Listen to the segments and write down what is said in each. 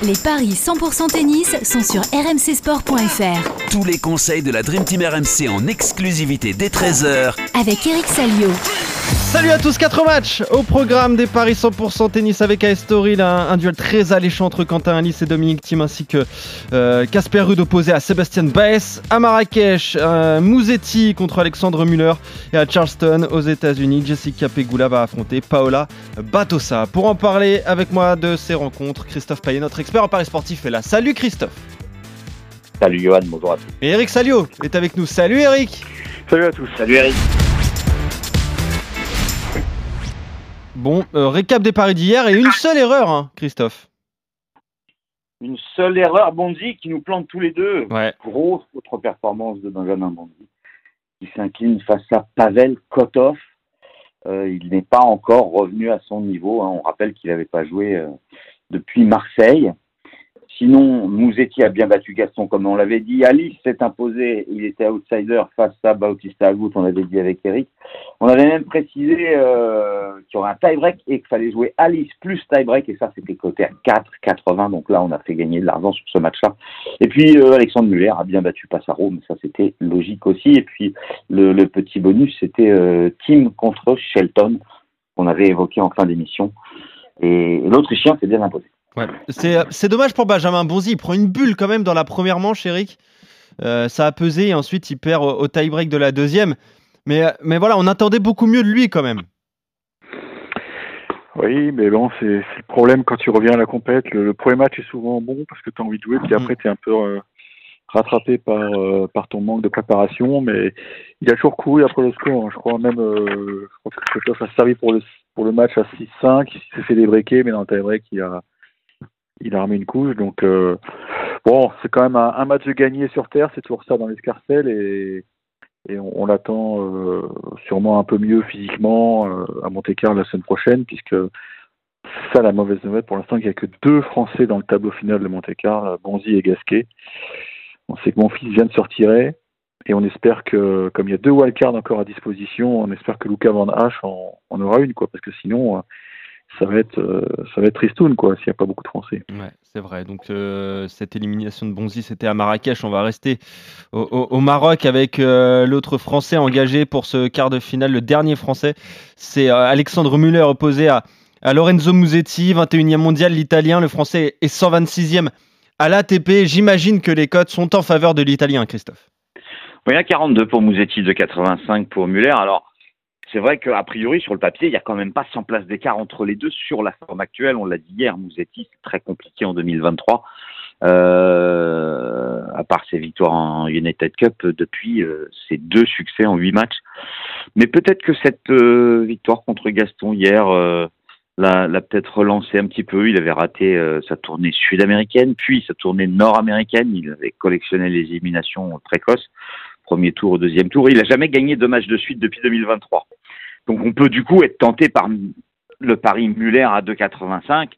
Les paris 100% tennis sont sur rmcsport.fr. Tous les conseils de la Dream Team RMC en exclusivité dès 13h Avec Eric Salio. Salut à tous, 4 matchs au programme des Paris 100% tennis avec AS Story, un, un, duel très alléchant entre Quentin Alice et Dominique Thiem ainsi que euh, Casper Ruud opposé à Sébastien Baez, à Marrakech, euh, Mouzetti contre Alexandre Muller et à Charleston aux États-Unis, Jessica Pegula va affronter Paola Batossa. Pour en parler avec moi de ces rencontres, Christophe Payet, notre expert en Paris sportif est là. Salut Christophe. Salut Johan, bonjour à tous. Et Eric Salio est avec nous. Salut Eric. Salut à tous. Salut Eric. Bon, euh, récap des paris d'hier et une seule erreur, hein, Christophe. Une seule erreur, Bonzi qui nous plante tous les deux. Ouais. Grosse autre performance de Benjamin Bonzi qui s'incline face à Pavel Kotov. Euh, il n'est pas encore revenu à son niveau. Hein. On rappelle qu'il n'avait pas joué euh, depuis Marseille. Sinon, Mouzetti a bien battu Gaston, comme on l'avait dit. Alice s'est imposé, il était outsider face à Bautista Agut, on l'avait dit avec Eric. On avait même précisé euh, qu'il y aurait un tie-break et qu'il fallait jouer Alice plus tie-break, et ça c'était coté à 4,80, donc là on a fait gagner de l'argent sur ce match-là. Et puis euh, Alexandre Muller a bien battu Passaro, mais ça c'était logique aussi. Et puis le, le petit bonus, c'était euh, Team contre Shelton, qu'on avait évoqué en fin d'émission. Et, et l'Autrichien s'est bien imposé. Ouais. C'est dommage pour Benjamin Bonzi. Il prend une bulle quand même dans la première manche, Eric. Euh, ça a pesé et ensuite il perd au, au tie-break de la deuxième. Mais, mais voilà, on attendait beaucoup mieux de lui quand même. Oui, mais bon, c'est le problème quand tu reviens à la compète. Le, le, premier match est souvent bon parce que tu as envie de jouer, puis après tu es un peu euh, rattrapé par, euh, par ton manque de préparation. Mais il a toujours couru après le score. Hein. Je crois même euh, je crois que Christophe a servi pour le, pour le match à 6-5. Il s'est fait débreaker, mais dans le tie-break, il a, il a remis une couche. Donc, euh, bon, c'est quand même un, un, match gagné sur Terre. C'est toujours ça dans l'escarcelle. Et, et on, l'attend euh, sûrement un peu mieux physiquement euh, à Monte-Carlo la semaine prochaine, puisque ça la mauvaise nouvelle pour l'instant, qu'il n'y a que deux Français dans le tableau final de Monte-Carlo, Bonzi et Gasquet. On sait que mon fils vient de se retirer. Et on espère que, comme il y a deux wildcards encore à disposition, on espère que Luca Van Hache en, en aura une, quoi, parce que sinon, ça va être euh, ça va être tristoun quoi s'il n'y a pas beaucoup de Français. Ouais, c'est vrai. Donc euh, cette élimination de Bonzi, c'était à Marrakech. On va rester au, au, au Maroc avec euh, l'autre Français engagé pour ce quart de finale. Le dernier Français, c'est Alexandre Muller opposé à, à Lorenzo Musetti, 21e mondial. L'Italien, le Français est 126e à l'ATP. J'imagine que les cotes sont en faveur de l'Italien, Christophe. Oui, à 42 pour Musetti, de 85 pour Muller. Alors c'est vrai qu'a priori, sur le papier, il n'y a quand même pas 100 places d'écart entre les deux sur la forme actuelle. On l'a dit hier, Mouzetti, c'est très compliqué en 2023. Euh, à part ses victoires en United Cup, depuis euh, ses deux succès en huit matchs. Mais peut-être que cette euh, victoire contre Gaston hier l'a, peut-être relancé un petit peu. Il avait raté sa tournée sud-américaine, puis sa tournée nord-américaine. Il avait collectionné les éliminations précoces premier tour deuxième tour. Il n'a jamais gagné deux matchs de suite depuis 2023. Donc on peut du coup être tenté par le pari Muller à 2,85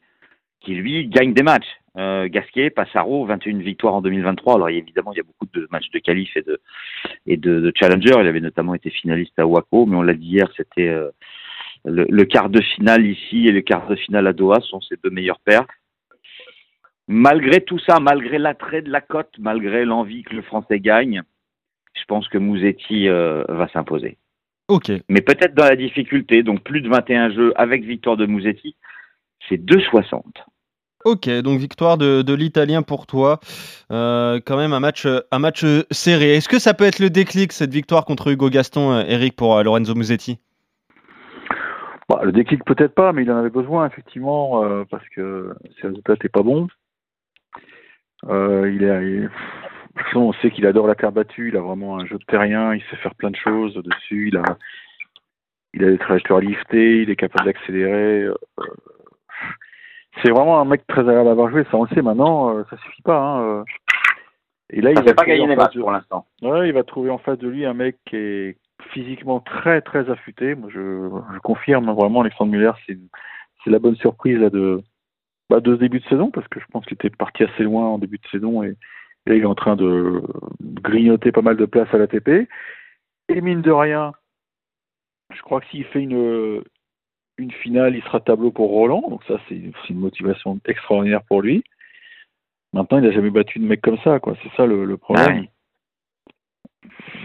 qui lui gagne des matchs. Euh, Gasquet, Passaro, 21 victoires en 2023. Alors évidemment, il y a beaucoup de matchs de qualif et de et de, de challenger. Il avait notamment été finaliste à Waco, mais on l'a dit hier, c'était euh, le, le, quart de finale ici et le quart de finale à Doha sont ses deux meilleurs pairs. Malgré tout ça, malgré l'attrait de la cote, malgré l'envie que le Français gagne, je pense que Mouzetti euh, va s'imposer. Ok. Mais peut-être dans la difficulté, donc plus de 21 jeux avec victoire de Mouzetti, c'est 2,60. Ok, donc victoire de, de l'Italien pour toi. Euh, quand même un match, un match serré. Est-ce que ça peut être le déclic, cette victoire contre Hugo Gaston, euh, Eric, pour Lorenzo Musetti bah, Le déclic peut-être pas, mais il en avait besoin, effectivement, euh, parce que ses résultats n'étaient pas bons. il est, il, on sait qu'il adore la terre battue, il a vraiment un jeu de terrien, il sait faire plein de choses dessus, il a, il a des trajectoires liftées, il est capable d'accélérer. Euh, c'est vraiment un mec très agréable à avoir joué, ça on le sait maintenant, euh, ça suffit pas. Hein. Et là, ça il va pas gagner les matchs pour l'instant. Ouais, il va trouver en face de lui un mec qui est physiquement très très affûté. Moi, je, je confirme vraiment Alexandre Muller, c'est la bonne surprise là de bah, de ce début de saison parce que je pense qu'il était parti assez loin en début de saison et il est en train de grignoter pas mal de place à l'ATP. Et mine de rien, Je crois que s'il fait une, une finale, il sera tableau pour Roland. Donc ça, c'est une motivation extraordinaire pour lui. Maintenant, il n'a jamais battu de mec comme ça, quoi. C'est ça le, problème.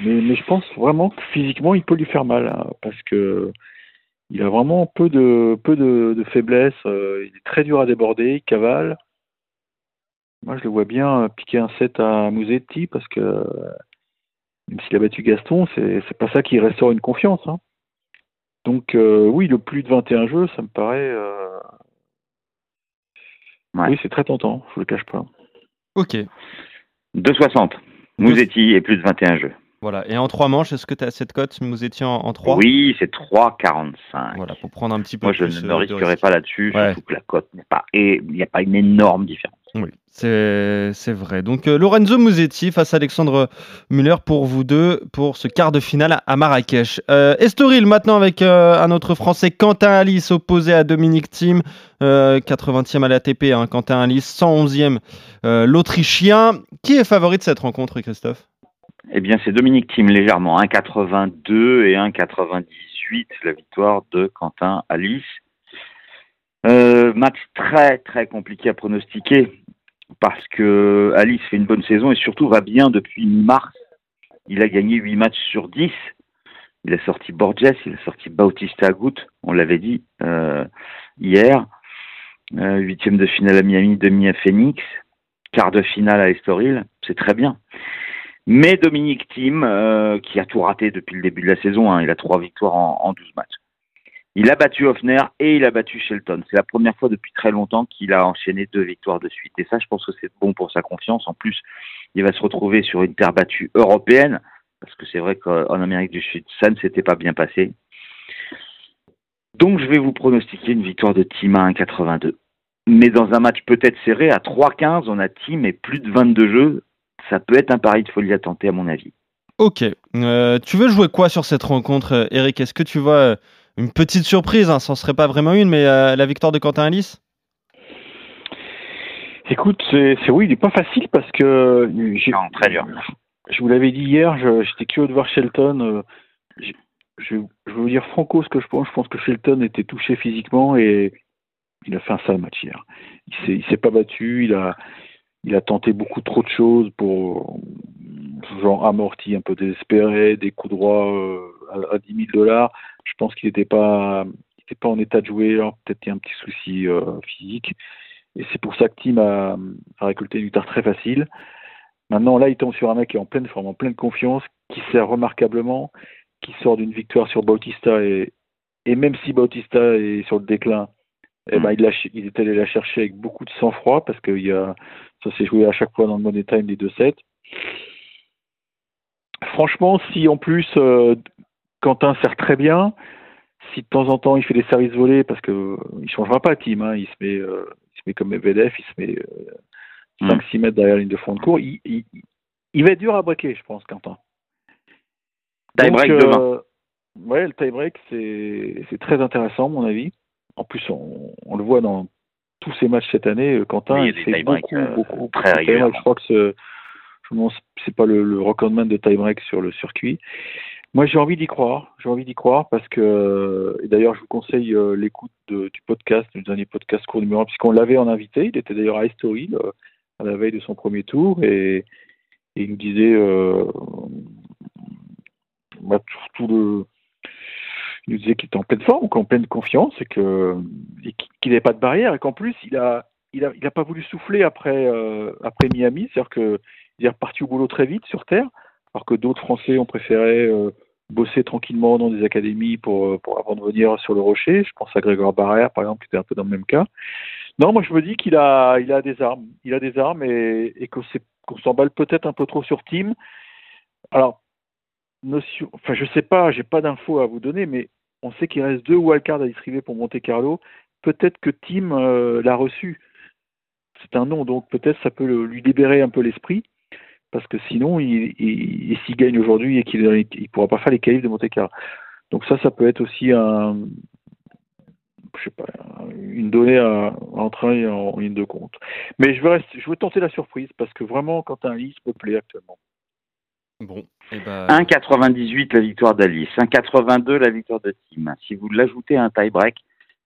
mais, mais, je pense vraiment que physiquement, il peut lui faire mal, hein, parce que il a vraiment peu de peu de, de faiblesse. Euh, il est très dur à déborder, il cavale. Moi, je le vois bien piquer un set à Musetti, parce que même s'il a battu Gaston, c'est pas ça qui restaure une confiance. Hein. Donc euh, oui, le plus de 21 jeux, ça me paraît. Euh, oui, c'est très tentant, je ne le cache pas. Ok. 2,60. Mouzetti et plus de 21 jeux. Voilà. Et en trois manches, est-ce que tu as cette cote, Mouzetti en, en 3 Oui, c'est 3,45. Voilà, pour prendre un petit peu Moi, je ne me risquerai pas là-dessus, surtout que la cote n'est pas. Et il n'y a pas une énorme différence. Oui, c'est vrai. Donc euh, Lorenzo Musetti face à Alexandre Muller pour vous deux pour ce quart de finale à Marrakech. Euh, Estoril maintenant avec euh, un autre Français, Quentin Alice opposé à Dominique Thiem, 80e à l'ATP, hein, Quentin Alice, 111e l'Autrichien. Qui est favori de cette rencontre, Christophe? Eh bien c'est Dominique Thiem légèrement, 1,82 et 1,98 la victoire de Quentin Alice. match très très compliqué à pronostiquer parce que Alice fait une bonne saison et surtout va bien depuis mi-mars. Il a gagné 8 matchs sur 10. Il a sorti Borges, il a sorti Bautista Agut, on l'avait dit euh, hier. Euh, huitième de finale à Miami, demi à Phoenix, quart de finale à Estoril, c'est très bien. Mais Dominique Thiem, euh, qui a tout raté depuis le début de la saison, hein, il a trois victoires en, en 12 matchs. Il a battu Hoffner et il a battu Shelton. C'est la première fois depuis très longtemps qu'il a enchaîné deux victoires de suite. Et ça, je pense que c'est bon pour sa confiance. En plus, il va se retrouver sur une terre battue européenne, parce que c'est vrai qu'en Amérique du Sud, ça ne s'était pas bien passé. Donc, je vais vous pronostiquer une victoire de Team à 1,82. Mais dans un match peut-être serré, à 3,15, on a Team et plus de 22 jeux. Ça peut être un pari de folie à tenter, à mon avis. Ok. Euh, tu veux jouer quoi sur cette rencontre, Eric? Est-ce que tu vois une petite surprise, hein, ça n'en serait pas vraiment une, mais euh, la victoire de Quentin Alice? Écoute, c'est oui, il n'est pas facile parce que. Non, très dur. Je vous l'avais dit hier, j'étais curieux de voir Shelton. Euh, je, je, vais vous dire franco ce que je pense. Je pense que Shelton était touché physiquement et il a fait un sale match hier. Il ne s'est pas battu, il a, il a tenté beaucoup trop de choses pour genre amorti, un peu désespéré, des coups droits euh, à, à 10 000 dollars je pense qu'il n'était pas, pas en état de jouer. Peut-être qu'il y a un petit souci euh, physique. Et c'est pour ça que Tim a, récolté une victoire très facile. Maintenant, là, il tombe sur un mec qui est en pleine forme, en pleine confiance, qui sert remarquablement, qui sort d'une victoire sur Bautista. Et, et même si Bautista est sur le déclin, eh ben, il, il, est allé la chercher avec beaucoup de sang-froid parce que y a, ça s'est joué à chaque fois dans le money time des deux sets. Franchement, si en plus euh, Quentin sert très bien. Si de temps en temps il fait des services volés, parce que euh, il changera pas, Tim, hein, il se met, euh, il se met comme VDF, il se met 5-6 euh, mètres derrière la ligne de fond de cours. Il, il, va être dur à breaker, je pense, Quentin. Tie break demain. Ouais, le tie break c'est très intéressant, à mon avis. En plus, on, on, le voit dans tous ces matchs cette année. Quentin, il, fait beaucoup, beaucoup, très régulièrement. Je crois que ce c'est pas le, le recordman de tie break sur le circuit. Moi, j'ai envie d'y croire. J'ai envie d'y croire parce que, et d'ailleurs, je vous conseille euh, l'écoute du podcast, du dernier podcast court numéro 1, puisqu'on l'avait en invité. Il était d'ailleurs à Estoril euh, à la veille de son premier tour et, il nous disait, euh, bah, surtout le, il nous disait qu'il était en pleine forme, qu'en pleine confiance et que qu'il n'avait pas de barrière et qu'en plus il a il a, il a pas voulu souffler après après Miami, c'est-à-dire que il est reparti au boulot très vite sur terre, alors que d'autres Français ont préféré bosser tranquillement dans des académies pour, euh, pour avant de venir sur le rocher. Je pense à Grégoire Barrère, par exemple, qui était un peu dans le même cas. Non, moi je me dis qu'il a, il a des armes. Il a des armes et, et qu'on s'emballe peut-être un peu trop sur Team. Alors, notion, enfin je sais pas, j'ai pas d'infos à vous donner, mais on sait qu'il reste deux wildcards à distribuer pour Monte Carlo. Peut-être que Team euh, l'a reçu. C'est un nom, donc peut-être ça peut lui libérer un peu l'esprit parce que sinon, il, s'il gagne aujourd'hui et qu'il ne pourra pas faire les qualifs de Monte Carlo. Donc ça, ça peut être aussi un, je sais pas, une donnée à, entrer en, ligne de compte. Mais je vais, rester, je vais tenter la surprise parce que vraiment, quand un liste me plaît actuellement. Bon, et bah... 1,98 la victoire d'Alice, 1,82 la victoire de Tim. Si vous l'ajoutez à un tie-break,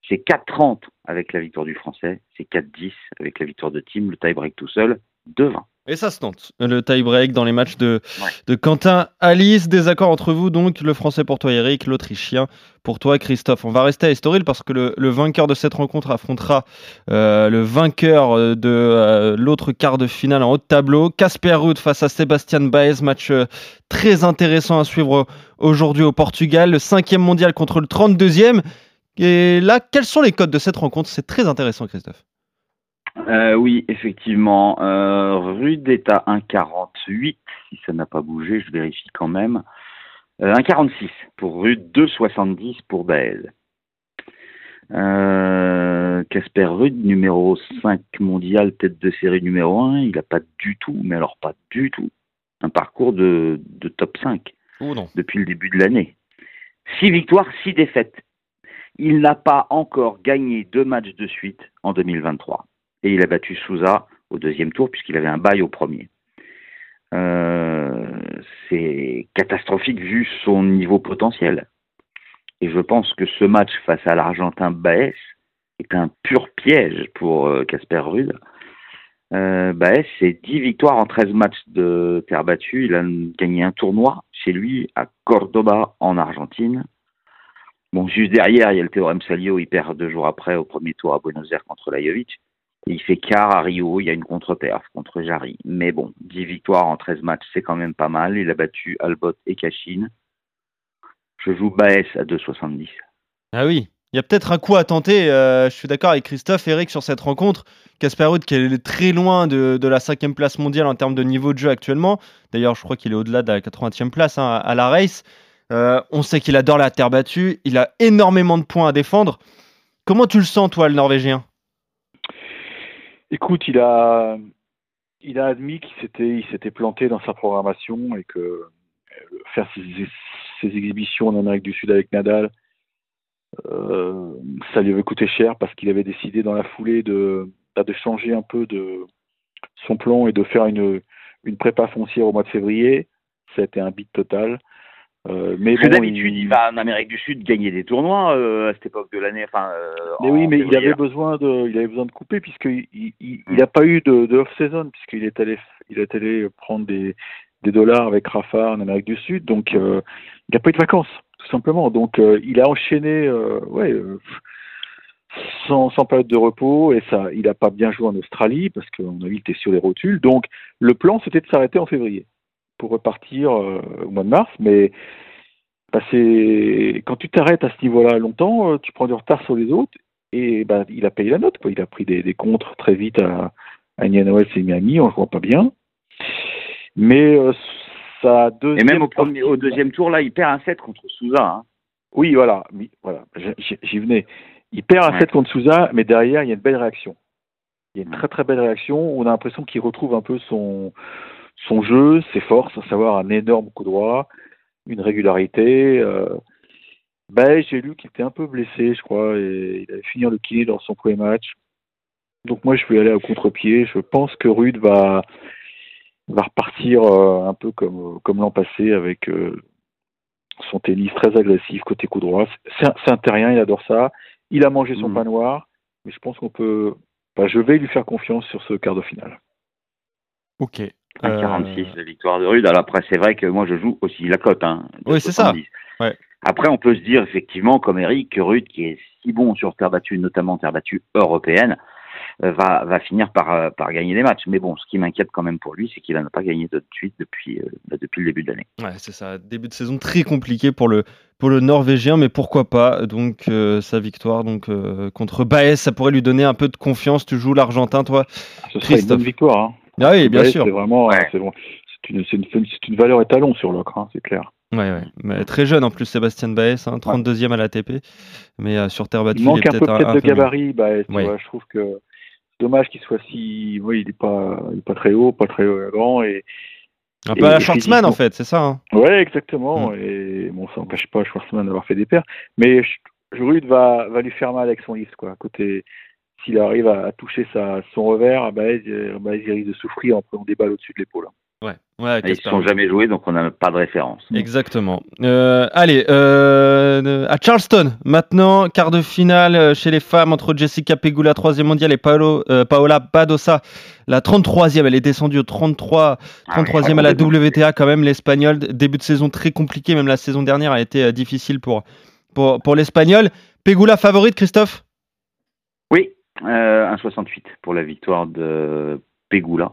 c'est 4,30 avec la victoire du Français, c'est 4,10 avec la victoire de Tim, le tie-break tout seul, 2,20. Et ça se tente, le tie-break dans les matchs de, Ouais. de Quentin Alice. Désaccord entre vous, donc le français pour toi, Eric, l'autrichien pour toi, Christophe. On va rester à Estoril parce que le, le vainqueur de cette rencontre affrontera euh, le vainqueur euh, de euh, l'autre quart de finale en haut de tableau. Casper Ruud face à Sébastien Baez, match euh, très intéressant à suivre aujourd'hui au Portugal. Le cinquième mondial contre le 32e. Et là, quels sont les codes de cette rencontre? C'est très intéressant, Christophe. Euh, oui, effectivement. Euh, Rude est à 1,48. Si ça n'a pas bougé, je vérifie quand même. Euh, 1,46 pour Rude, 2,70 pour Baez. Euh, Casper Rude, numéro 5 mondial, tête de série numéro 1, il n'a pas du tout, mais alors pas du tout, un parcours de, de top 5 Oh non. depuis le début de l'année. 6 victoires, 6 défaites. Il n'a pas encore gagné deux matchs de suite en 2023. Et il a battu Souza au deuxième tour puisqu'il avait un bail au premier. Euh, c'est catastrophique vu son niveau potentiel. Et je pense que ce match face à l'Argentin Baez est un pur piège pour euh, Casper. Euh, Baez, c'est 10 victoires en 13 matchs de terre battue. Il a gagné un tournoi chez lui à Cordoba en Argentine. Bon, juste derrière, il y a le théorème Salio, il perd deux jours après au premier tour à Buenos Aires contre Lajovic. Et il fait quart à Rio, il y a une contre-perf contre Jarry. Mais bon, 10 victoires en 13 matchs, c'est quand même pas mal. Il a battu Albot et Cachine. Je joue Baez à 2,70. Ah oui, il y a peut-être un coup à tenter. euh, je suis d'accord avec Christophe, Eric, sur cette rencontre. Ruud qui est très loin de, de la cinquième place mondiale en termes de niveau de jeu actuellement. D'ailleurs, je crois qu'il est au-delà de la 80e place hein, à la race. Euh, on sait qu'il adore la terre battue. Il a énormément de points à défendre. Comment tu le sens, toi, le Norvégien? Écoute, il a, il a admis qu'il s'était, il s'était planté dans sa programmation et que euh, faire ses, ses exhibitions en Amérique du Sud avec Nadal, euh, ça lui avait coûté cher parce qu'il avait décidé dans la foulée de, bah, de changer un peu de son plan et de faire une, une prépa foncière au mois de février. Ça a été un beat total. Euh, mais bon, d'habitude, il... va en Amérique du Sud gagner des tournois euh, à cette époque de l'année. Enfin, euh, Mais oui, mais il avait besoin de, il avait besoin de couper puisqu'il il, il, il a pas eu de, de off-season puisqu'il est allé, il est allé prendre des, des dollars avec Rafa en Amérique du Sud, donc euh, il n'a pas eu de vacances, tout simplement. Donc euh, il a enchaîné, euh, ouais, euh, sans, sans période de repos et ça, il n'a pas bien joué en Australie parce qu'à mon avis, il était sur les rotules. Donc le plan, c'était de s'arrêter en février pour repartir euh, au mois de mars, mais bah, c'est quand tu t'arrêtes à ce niveau-là longtemps, euh, tu prends du retard sur les autres et bah, il a payé la note. Quoi. Il a pris des, des contres très vite à, à et Miami, on ne voit pas bien. Mais euh, Et deuxième même au, premier, au partie- deuxième tour, là, il perd un 7 contre Souza. Hein. Oui, voilà, voilà, j'y j'y venais. Il perd un Ouais. 7 contre Souza, mais derrière, il y a une belle réaction. Il y a une très très belle réaction. On a l'impression qu'il retrouve un peu son, son jeu, ses forces, à savoir un énorme coup droit, une régularité. Euh... Ben, j'ai lu qu'il était un peu blessé, je crois, et il allait finir le kiné dans son premier match. Donc moi, je vais aller au contre-pied. Je pense que Rude va, va repartir euh, un peu comme, comme l'an passé avec euh, son tennis très agressif côté coup droit. C'est un, terrien, il adore ça. Il a mangé son Mhm. pain noir, mais je pense qu'on peut. bah, je vais lui faire confiance sur ce quart de finale. Ok. 1,46 Euh, la victoire de Rude. Alors après, c'est vrai que moi, je joue aussi la cote. Hein, Oui, c'est ça. 70. Ouais. Après, on peut se dire effectivement, comme Eric, que Rude, qui est si bon sur terre battue, notamment terre battue européenne, euh, va, va finir par, euh, par gagner des matchs. Mais bon, ce qui m'inquiète quand même pour lui, c'est qu'il n'en a pas gagné de suite depuis, euh, bah, depuis le début de l'année. Ouais, c'est ça. Début de saison très compliqué pour le, pour le Norvégien, mais pourquoi pas. Donc, euh, sa victoire donc, euh, contre Baez, ça pourrait lui donner un peu de confiance. Tu joues l'Argentin, toi? Ce serait une Christophe. bonne victoire. Hein. Ah oui, bien sûr. C'est vraiment, Ouais. c'est bon. Une, c'est une, c'est une valeur étalon sur l'ocre, hein, c'est clair. Ouais, ouais. Mais très jeune en plus, Sébastien Baez, hein, 32e à l'ATP. Mais euh, sur terre battue, Il il, manque est un peu peut-être peut-être un, de gabarit. Bah, tu Ouais. vois, je trouve que c'est dommage qu'il soit si. Oui, il n'est pas, il est pas très haut, pas très grand. Et, Un peu à la et Schwartzmann, en fait, c'est ça. hein. Ouais, exactement. Mm. Et bon, ça n'empêche pas Schwarzman d'avoir fait des paires. Mais je- Rude va, va lui faire mal avec son liste, quoi. Côté, s'il arrive à, à toucher sa, son revers, bah, il, bah, il risque de souffrir en prenant des balles au-dessus de l'épaule. Ouais, ouais, Ils ne sont jamais joués, donc on n'a pas de référence. Exactement. Euh, allez, euh, à Charleston, maintenant, quart de finale euh, chez les femmes entre Jessica Pegula, 3 mondiale, et Paolo, Paola Badosa, la 33e. Elle est descendue au 33, 33e à la WTA quand même, l'Espagnol. Début de saison très compliqué, même la saison dernière a été difficile pour, pour, pour l'Espagnol. Pegula favorite, Christophe? Oui, 1,68 pour la victoire de Pegula.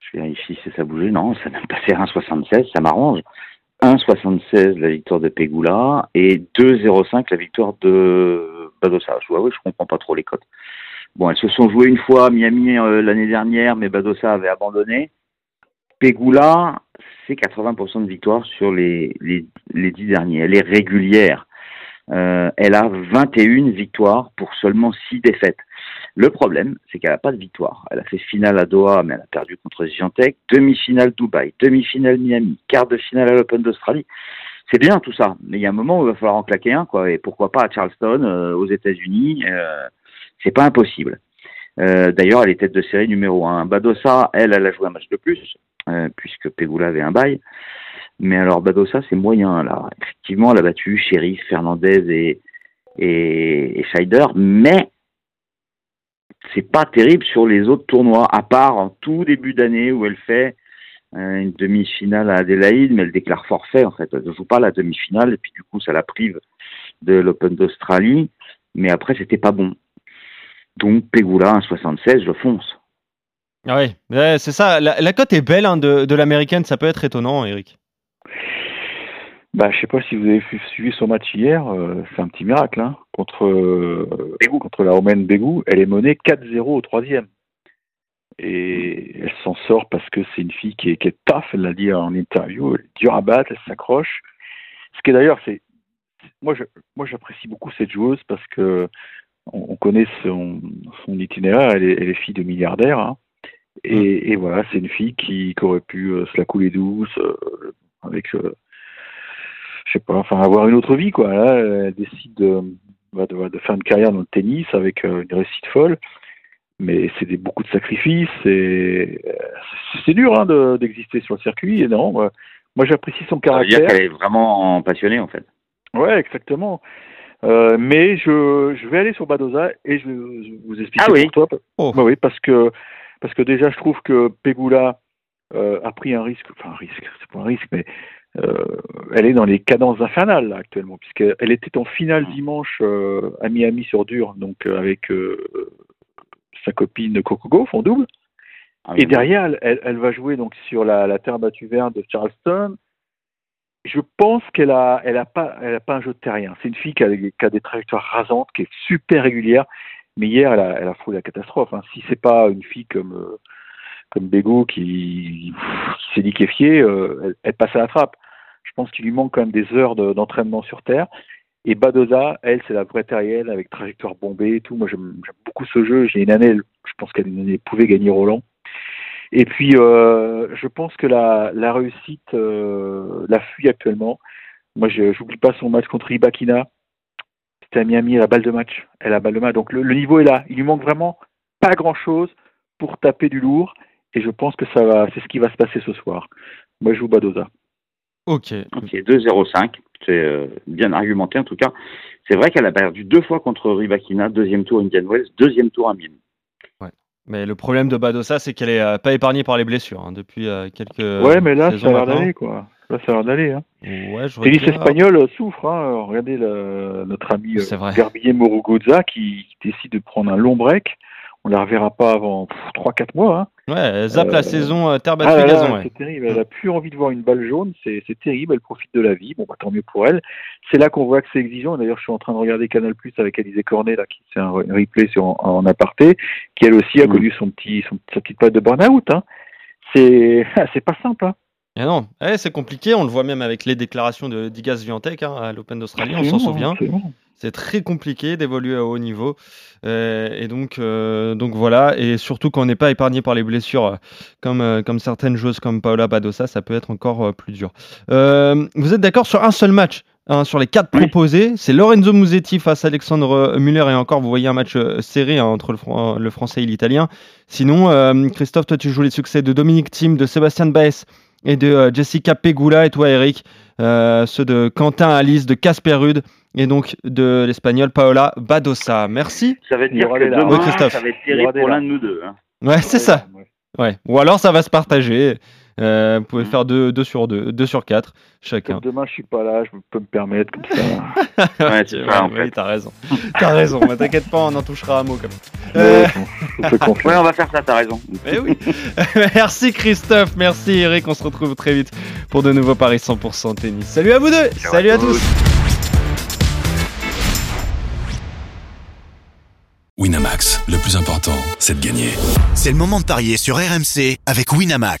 Je vérifie si ça bougeait. Non, ça n'a pas fait 1,76, ça m'arrange. 1,76 la victoire de Pegula et 2,05 la victoire de Badosa. Je vois, oui, je comprends pas trop les cotes. Bon, elles se sont jouées une fois à Miami euh, l'année dernière, mais Badosa avait abandonné. Pegula, c'est 80% de victoire sur les, les, les 10 derniers. Elle est régulière. Euh, elle a 21 victoires pour seulement 6 défaites. Le problème, c'est qu'elle n'a pas de victoire. Elle a fait finale à Doha, mais elle a perdu contre Ziantec, demi-finale Dubaï, demi-finale Miami, quart de finale à l'Open d'Australie. C'est bien tout ça, mais il y a un moment où il va falloir en claquer un, quoi. Et pourquoi pas à Charleston, euh, aux États-Unis euh, C'est pas impossible. D'ailleurs, elle est tête de série numéro 1. Badosa, elle, elle a joué un match de plus, euh, puisque Pegula avait un bail. Mais alors Badosa, c'est moyen là. Effectivement, elle a battu Sheriff, Fernandez et, et, et mais c'est pas terrible sur les autres tournois, à part en tout début d'année où elle fait euh, une demi-finale à Adélaïde, mais elle déclare forfait en fait. Elle ne joue pas la demi-finale et puis du coup ça la prive de l'Open d'Australie. Mais après c'était pas bon. Donc Pegula 1,76, je fonce. Ah oui, c'est ça. La, cote est belle hein, de, l'américaine, ça peut être étonnant, Eric. Bah, je sais pas si vous avez suivi son match hier, euh, c'est un petit miracle hein, contre euh, contre la Romaine Bégou. Elle est menée 4-0 au troisième. Et elle s'en sort parce que c'est une fille qui est, qui est taf, elle l'a dit en interview, elle est dure à battre, elle s'accroche. Ce qui est d'ailleurs, c'est moi, moi j'apprécie beaucoup cette joueuse parce que on, connaît son, itinéraire, elle est, elle est fille de milliardaire. Hein. Et, et, voilà, c'est une fille qui, qui aurait pu euh, se la couler douce avec je sais pas, enfin avoir une autre vie quoi. Là, elle décide de, bah, de, de, faire une carrière dans le tennis avec euh, une réussite folle, mais c'est des, beaucoup de sacrifices et c'est dur hein, d'exister sur le circuit. Et non, moi, moi j'apprécie son caractère. Ça veut dire qu'elle est vraiment passionnée en fait. Ouais, exactement. Euh, mais je, je vais aller sur Badoza et je vais vous expliquer ah oui. pourquoi. Oh. Bah oui, parce que parce que déjà je trouve que Pegula euh, a pris un risque, enfin un risque, c'est pas un risque, mais euh, elle est dans les cadences infernales là, actuellement, puisqu'elle était en finale dimanche euh, à Miami sur dur, donc avec sa copine Coco Gauff en double. Ah et derrière, elle, elle, va jouer donc sur la, la, terre battue verte de Charleston. Je pense qu'elle a, elle a pas, elle a pas un jeu de terrien. C'est une fille qui a, qui a, des trajectoires rasantes, qui est super régulière. Mais hier, elle a, elle a la catastrophe. Hein. Si c'est pas une fille comme comme Bego qui, s'est liquéfiée, elle, elle, passe à la trappe. Je pense qu'il lui manque quand même des heures d'entraînement sur Terre. Et Badoza, elle, c'est la vraie terrienne avec trajectoire bombée et tout. Moi, j'aime beaucoup ce jeu. J'ai une année, je pense qu'elle pouvait gagner Roland. Et puis, euh, je pense que la, la réussite euh, la fuit actuellement. Moi, je n'oublie pas son match contre Ibakina. À Miami, la balle de match. Elle a balle de match. Donc, le, le, niveau est là. Il lui manque vraiment pas grand-chose pour taper du lourd. Et je pense que ça va, c'est ce qui va se passer ce soir. Moi, je joue Badoza. Ok. Ok, 2-0-5. C'est euh, bien argumenté en tout cas. C'est vrai qu'elle a perdu deux fois contre Ribakina, deuxième tour Indian Wells, deuxième tour à Miami. Ouais. Mais le problème de Badosa, c'est qu'elle est euh, pas épargnée par les blessures hein, depuis euh, quelques. Ouais, mais là, ça a l'air d'aller quoi. Là, ça a l'air d'aller. Hein. Ouais, je Tennis espagnol souffre. Hein. Regardez le, notre ami Garbier Muruguza qui, qui, décide de prendre un long break. On la reverra pas avant 3-4 mois. Hein. Ouais, elle zappe la euh, saison euh, terre battue ah gazon. Ouais. C'est terrible, elle a plus envie de voir une balle jaune, c'est terrible, elle profite de la vie, bon bah tant mieux pour elle. C'est là qu'on voit que c'est exigeant, d'ailleurs je suis en train de regarder Canal Plus avec Alizé Cornet, là, qui c'est un replay sur, en, aparté, qui elle aussi a mmh. connu son petit, son, sa petite période de burn-out. Hein. C'est pas simple. Hein. Et ah non, eh, c'est compliqué, on le voit même avec les déclarations de Digas Viantec hein, à l'Open d'Australie, on s'en souvient. C'est très compliqué d'évoluer à haut niveau. Euh, et donc, euh, donc voilà. Et surtout quand on n'est pas épargné par les blessures, euh, comme, comme certaines joueuses comme Paola Badosa, ça peut être encore plus dur. vous êtes d'accord sur un seul match hein, sur les quatre Oui. proposés? C'est Lorenzo Musetti face à Alexandre Muller et encore, vous voyez un match euh, serré hein, entre le, Fran- le français et l'italien. Sinon, euh, Christophe, toi tu joues les succès de Dominique Thiem, de Sébastien Baez et de euh, Jessica Pegula et toi Eric, euh, ceux de Quentin Alice, de Casper Rude et donc de l'espagnol Paola Badosa. Merci. Ça va être dire que demain, ça va terrible des pour l'un de nous deux. hein. Ouais, c'est ça. Ouais. Ou alors ça va se partager. Euh, vous pouvez Mhm. faire 2 deux, sur 2, 2 sur 4 chacun. Comme demain, je suis pas là, je peux me permettre comme ça. Ouais, en oui, fait. t'as raison. T'as raison, mais t'inquiète pas, on en touchera un mot quand même. Mais Euh. Ouais, on va faire ça, t'as raison. mais oui. merci Christophe, merci Eric, on se retrouve très vite pour de nouveaux paris 100% tennis. Salut à vous deux, Ciao salut à à tous. Winamax, le plus important, c'est de gagner. C'est le moment de parier sur RMC avec Winamax.